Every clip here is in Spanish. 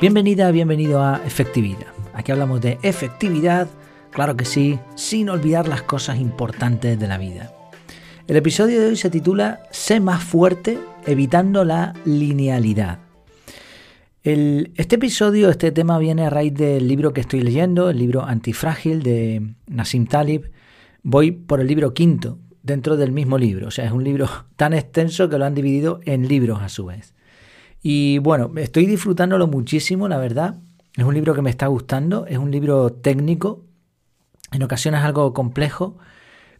Bienvenida, bienvenido a Efectividad. Aquí hablamos de efectividad, claro que sí, sin olvidar las cosas importantes de la vida. El episodio de hoy se titula Sé más fuerte evitando la linealidad. este episodio, este tema viene a raíz del libro que estoy leyendo, el libro Antifrágil de Nassim Talib. Voy por el libro quinto dentro del mismo libro, o sea, es un libro tan extenso que lo han dividido en libros a su vez. Y bueno, estoy disfrutándolo muchísimo, la verdad. Es un libro que me está gustando, es un libro técnico, en ocasiones algo complejo,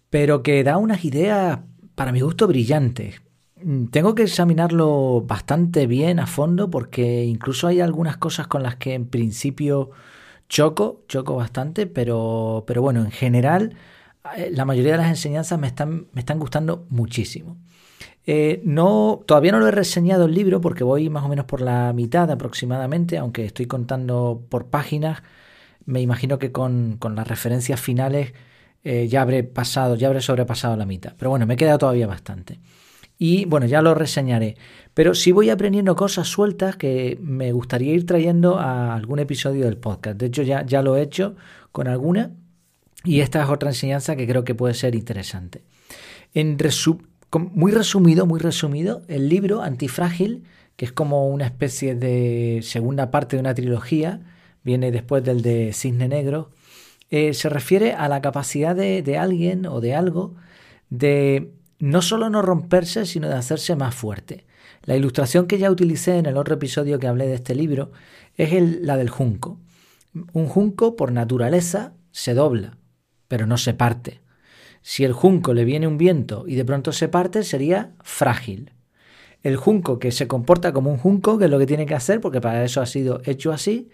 pero que da unas ideas, para mi gusto, brillantes. Mm, tengo que examinarlo bastante bien a fondo porque incluso hay algunas cosas con las que en principio choco, choco bastante, pero, pero bueno, en general eh, la mayoría de las enseñanzas me están, me están gustando muchísimo. Eh, no, todavía no lo he reseñado el libro porque voy más o menos por la mitad aproximadamente, aunque estoy contando por páginas. Me imagino que con, las referencias finales eh, ya habré pasado, ya habré sobrepasado la mitad. Pero bueno, me queda todavía bastante. Y bueno, ya lo reseñaré. Pero sí voy aprendiendo cosas sueltas que me gustaría ir trayendo a algún episodio del podcast. De hecho, ya, ya lo he hecho con alguna. Y esta es otra enseñanza que creo que puede ser interesante. En, resumen muy resumido, muy resumido, el libro Antifrágil, que es como una especie de segunda parte de una trilogía, viene después del de Cisne Negro, eh, se refiere a la capacidad de, de, alguien o de algo de no solo no romperse, sino de hacerse más fuerte. La ilustración que ya utilicé en el otro episodio que hablé de este libro es la del junco. Un junco, por naturaleza, se dobla, pero no se parte. Si el junco le viene un viento y de pronto se parte, sería frágil. El junco que se comporta como un junco, que es lo que tiene que hacer, porque para eso ha sido hecho así,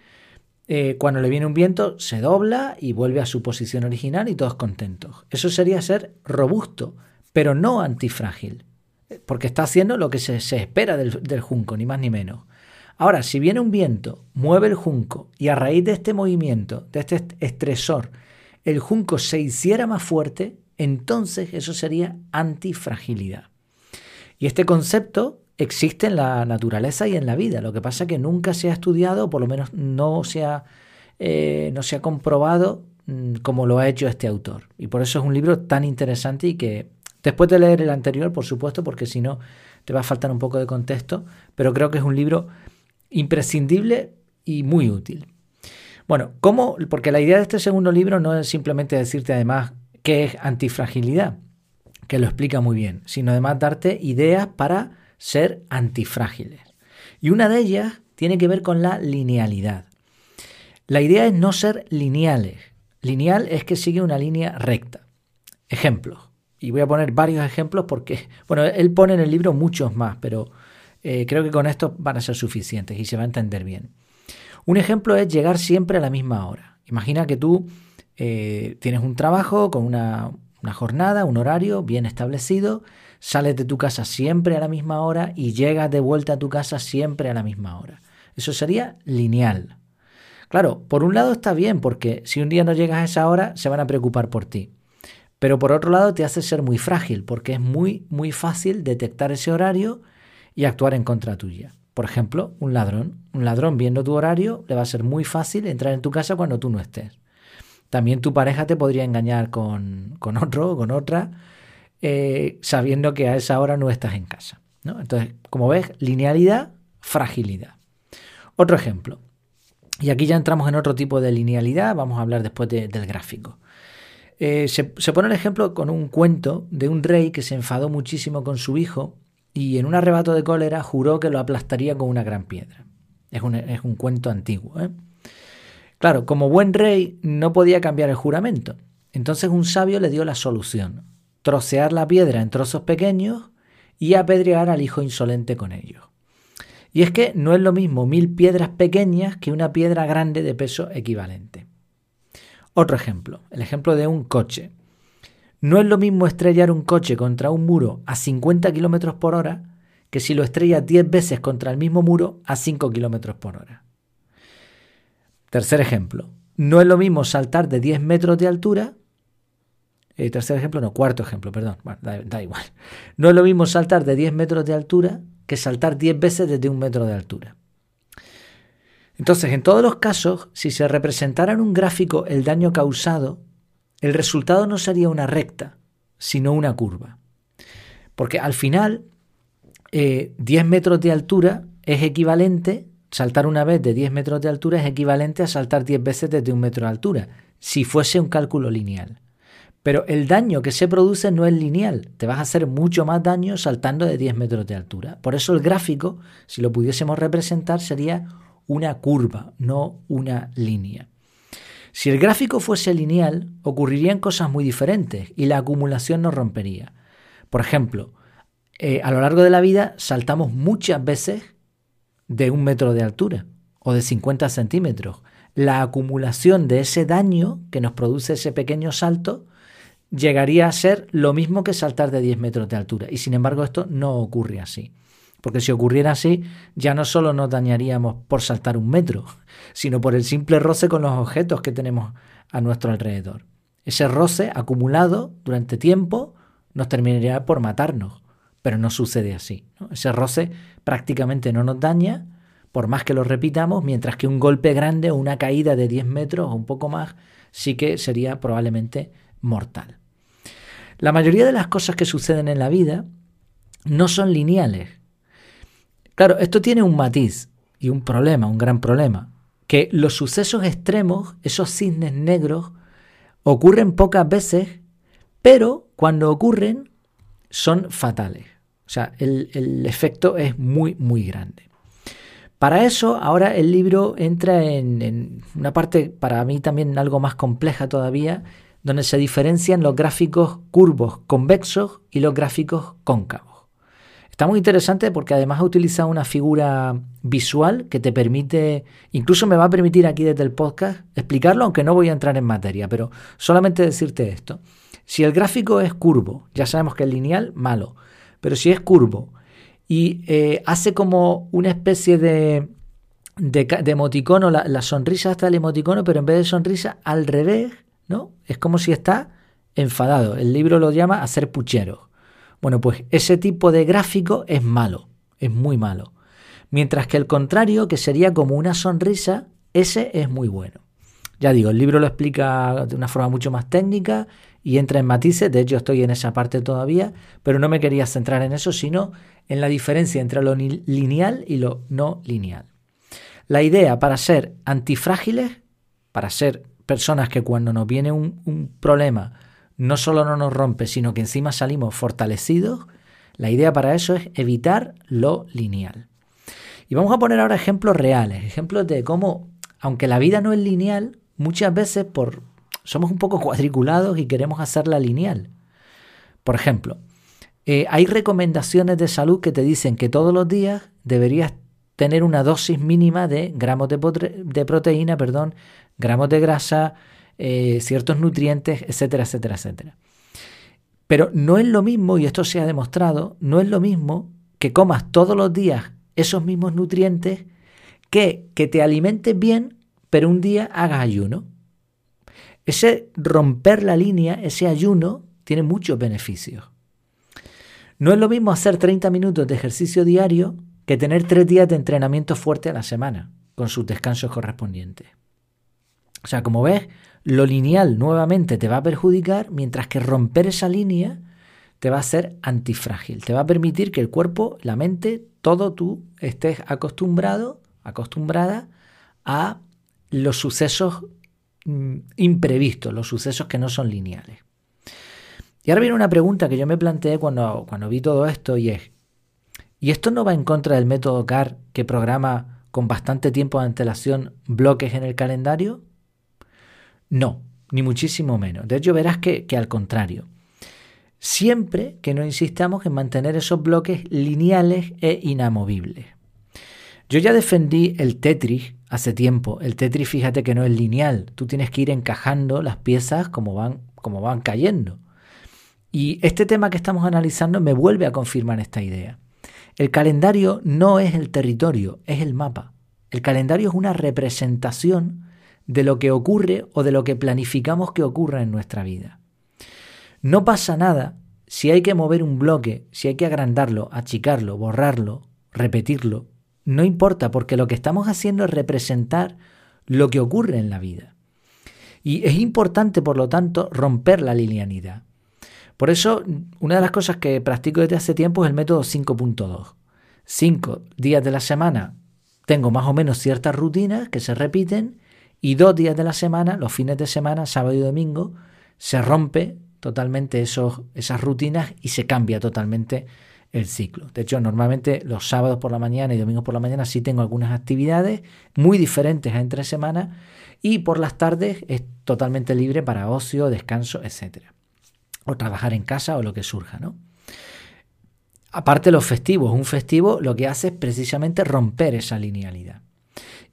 eh, cuando le viene un viento se dobla y vuelve a su posición original y todos contentos. Eso sería ser robusto, pero no antifrágil, porque está haciendo lo que se, espera del, del junco, ni más ni menos. Ahora, si viene un viento, mueve el junco y a raíz de este movimiento, de este estresor, el junco se hiciera más fuerte, entonces eso sería antifragilidad. Y este concepto existe en la naturaleza y en la vida. Lo que pasa es que nunca se ha estudiado, o por lo menos no se ha, eh, no se ha comprobado mm, como lo ha hecho este autor. Y por eso es un libro tan interesante y que después de leer el anterior, por supuesto, porque si no te va a faltar un poco de contexto, pero creo que es un libro imprescindible y muy útil. Bueno, ¿cómo? Porque la idea de este segundo libro no es simplemente decirte además qué es antifragilidad, que lo explica muy bien, sino además darte ideas para ser antifrágiles. Y una de ellas tiene que ver con la linealidad. La idea es no ser lineales. Lineal es que sigue una línea recta. Ejemplos. Y voy a poner varios ejemplos porque, bueno, él pone en el libro muchos más, pero eh, creo que con esto van a ser suficientes y se va a entender bien. Un ejemplo es llegar siempre a la misma hora. Imagina que tú eh, tienes un trabajo con una, jornada, un horario bien establecido, sales de tu casa siempre a la misma hora y llegas de vuelta a tu casa siempre a la misma hora. Eso sería lineal. Claro, por un lado está bien porque si un día no llegas a esa hora se van a preocupar por ti. Pero por otro lado te hace ser muy frágil porque es muy, muy fácil detectar ese horario y actuar en contra tuya. Por ejemplo, un ladrón. Un ladrón viendo tu horario le va a ser muy fácil entrar en tu casa cuando tú no estés. También tu pareja te podría engañar con, otro o con otra, eh, sabiendo que a esa hora no estás en casa. Entonces, como ves, linealidad, fragilidad. Otro ejemplo. Y aquí ya entramos en otro tipo de linealidad, vamos a hablar después del gráfico. Eh, se, pone el ejemplo con un cuento de un rey que se enfadó muchísimo con su hijo y en un arrebato de cólera juró que lo aplastaría con una gran piedra. Es un, es un cuento antiguo. ¿eh? Claro, como buen rey no podía cambiar el juramento. Entonces un sabio le dio la solución, trocear la piedra en trozos pequeños y apedrear al hijo insolente con ellos. Y es que no es lo mismo mil piedras pequeñas que una piedra grande de peso equivalente. Otro ejemplo, el ejemplo de un coche. No es lo mismo estrellar un coche contra un muro a 50 km por hora que si lo estrellas 10 veces contra el mismo muro a 5 km por hora. Tercer ejemplo, no es lo mismo saltar de 10 metros de altura. Eh, tercer ejemplo, no, cuarto ejemplo, perdón, da, igual. No es lo mismo saltar de 10 metros de altura que saltar 10 veces desde un metro de altura. Entonces, en todos los casos, si se representara en un gráfico el daño causado, el resultado no sería una recta, sino una curva. Porque al final, 10 eh, metros de altura es equivalente, saltar una vez de 10 metros de altura es equivalente a saltar 10 veces desde un metro de altura, si fuese un cálculo lineal. Pero el daño que se produce no es lineal, te vas a hacer mucho más daño saltando de 10 metros de altura. Por eso el gráfico, si lo pudiésemos representar, sería una curva, no una línea. Si el gráfico fuese lineal, ocurrirían cosas muy diferentes y la acumulación no rompería. Por ejemplo, eh, a lo largo de la vida saltamos muchas veces de un metro de altura o de 50 centímetros. La acumulación de ese daño que nos produce ese pequeño salto llegaría a ser lo mismo que saltar de 10 metros de altura. Y sin embargo esto no ocurre así. Porque si ocurriera así, ya no solo nos dañaríamos por saltar un metro, sino por el simple roce con los objetos que tenemos a nuestro alrededor. Ese roce acumulado durante tiempo nos terminaría por matarnos, pero no sucede así. Ese roce prácticamente no nos daña, por más que lo repitamos, mientras que un golpe grande o una caída de 10 metros o un poco más sí que sería probablemente mortal. La mayoría de las cosas que suceden en la vida no son lineales, Claro, esto tiene un matiz y un problema, un gran problema, que los sucesos extremos, esos cisnes negros, ocurren pocas veces, pero cuando ocurren son fatales. O sea, el, efecto es muy, muy grande. Para eso, ahora el libro entra en, en, una parte, para mí también algo más compleja todavía, donde se diferencian los gráficos curvos convexos y los gráficos cóncavos. Está muy interesante porque además ha utilizado una figura visual que te permite, incluso me va a permitir aquí desde el podcast explicarlo, aunque no voy a entrar en materia, pero solamente decirte esto. Si el gráfico es curvo, ya sabemos que es lineal, malo, pero si es curvo y eh, hace como una especie de, de, emoticono, la, sonrisa está el emoticono, pero en vez de sonrisa, al revés, ¿no? Es como si está enfadado. El libro lo llama hacer puchero. Bueno, pues ese tipo de gráfico es malo, es muy malo. Mientras que el contrario, que sería como una sonrisa, ese es muy bueno. Ya digo, el libro lo explica de una forma mucho más técnica y entra en matices, de hecho estoy en esa parte todavía, pero no me quería centrar en eso, sino en la diferencia entre lo lineal y lo no lineal. La idea para ser antifrágiles, para ser personas que cuando nos viene un, un problema no solo no nos rompe, sino que encima salimos fortalecidos, la idea para eso es evitar lo lineal. Y vamos a poner ahora ejemplos reales, ejemplos de cómo, aunque la vida no es lineal, muchas veces por, somos un poco cuadriculados y queremos hacerla lineal. Por ejemplo, eh, hay recomendaciones de salud que te dicen que todos los días deberías tener una dosis mínima de gramos de, proteína, perdón, gramos de grasa, eh, ciertos nutrientes, etcétera, etcétera, etcétera. Pero no es lo mismo, y esto se ha demostrado, no es lo mismo que comas todos los días esos mismos nutrientes que que te alimentes bien, pero un día hagas ayuno. Ese romper la línea, ese ayuno, tiene muchos beneficios. No es lo mismo hacer 30 minutos de ejercicio diario que tener tres días de entrenamiento fuerte a la semana, con sus descansos correspondientes. O sea, como ves, lo lineal nuevamente te va a perjudicar, mientras que romper esa línea te va a ser antifrágil, te va a permitir que el cuerpo, la mente, todo tú estés acostumbrado, acostumbrada a los sucesos imprevistos, los sucesos que no son lineales. Y ahora viene una pregunta que yo me planteé cuando, cuando vi todo esto y es, ¿y esto no va en contra del método CAR que programa con bastante tiempo de antelación bloques en el calendario? No, ni muchísimo menos. De hecho, verás que, al contrario. Siempre que no insistamos en mantener esos bloques lineales e inamovibles. Yo ya defendí el Tetris hace tiempo. El Tetris, fíjate que no es lineal. Tú tienes que ir encajando las piezas como van, como van cayendo. Y este tema que estamos analizando me vuelve a confirmar esta idea. El calendario no es el territorio, es el mapa. El calendario es una representación de lo que ocurre o de lo que planificamos que ocurra en nuestra vida. No pasa nada si hay que mover un bloque, si hay que agrandarlo, achicarlo, borrarlo, repetirlo, no importa porque lo que estamos haciendo es representar lo que ocurre en la vida. Y es importante, por lo tanto, romper la linealidad. Por eso, una de las cosas que practico desde hace tiempo es el método 5.2. Cinco días de la semana tengo más o menos ciertas rutinas que se repiten y dos días de la semana, los fines de semana, sábado y domingo, se rompe totalmente esos, esas rutinas y se cambia totalmente el ciclo. De hecho, normalmente los sábados por la mañana y domingos por la mañana sí tengo algunas actividades muy diferentes a entre semanas y por las tardes es totalmente libre para ocio, descanso, etc. O trabajar en casa o lo que surja, ¿no? Aparte los festivos, un festivo lo que hace es precisamente romper esa linealidad.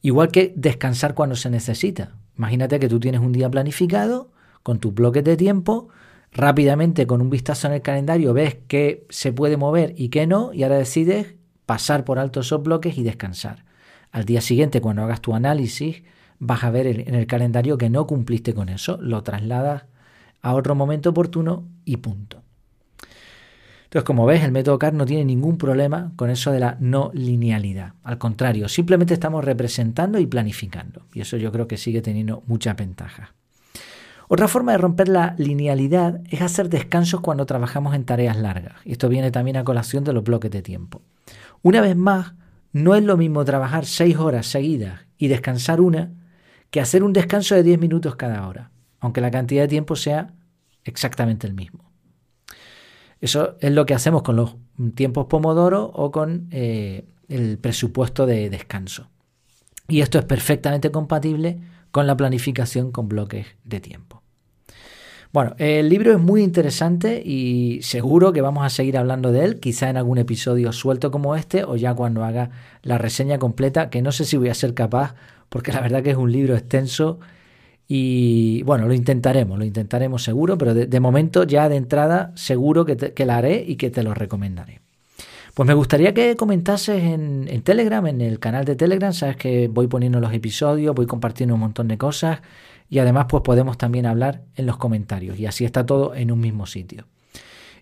Igual que descansar cuando se necesita. Imagínate que tú tienes un día planificado con tus bloques de tiempo, rápidamente con un vistazo en el calendario ves qué se puede mover y qué no, y ahora decides pasar por alto esos bloques y descansar. Al día siguiente, cuando hagas tu análisis, vas a ver en el calendario que no cumpliste con eso, lo trasladas a otro momento oportuno y punto. Entonces, como ves, el método CAR no tiene ningún problema con eso de la no linealidad. Al contrario, simplemente estamos representando y planificando. Y eso yo creo que sigue teniendo mucha ventaja. Otra forma de romper la linealidad es hacer descansos cuando trabajamos en tareas largas. Y esto viene también a colación de los bloques de tiempo. Una vez más, no es lo mismo trabajar seis horas seguidas y descansar una que hacer un descanso de 10 minutos cada hora, aunque la cantidad de tiempo sea exactamente el mismo. Eso es lo que hacemos con los tiempos Pomodoro o con eh, el presupuesto de descanso. Y esto es perfectamente compatible con la planificación con bloques de tiempo. Bueno, el libro es muy interesante y seguro que vamos a seguir hablando de él, quizá en algún episodio suelto como este o ya cuando haga la reseña completa, que no sé si voy a ser capaz, porque la verdad que es un libro extenso y bueno, lo intentaremos, lo intentaremos seguro, pero de, momento ya de entrada seguro que, te, la haré y que te lo recomendaré. Pues me gustaría que comentases en, en, Telegram, en el canal de Telegram, sabes que voy poniendo los episodios, voy compartiendo un montón de cosas y además pues podemos también hablar en los comentarios y así está todo en un mismo sitio.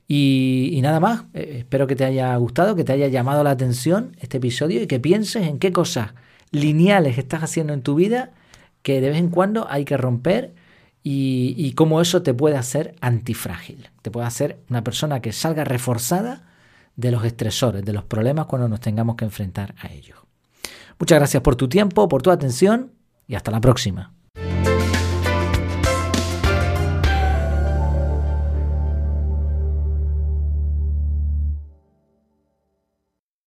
Y, nada más, eh, espero que te haya gustado, que te haya llamado la atención este episodio y que pienses en qué cosas lineales estás haciendo en tu vida que de vez en cuando hay que romper y, cómo eso te puede hacer antifrágil, te puede hacer una persona que salga reforzada de los estresores, de los problemas cuando nos tengamos que enfrentar a ellos. Muchas gracias por tu tiempo, por tu atención y hasta la próxima.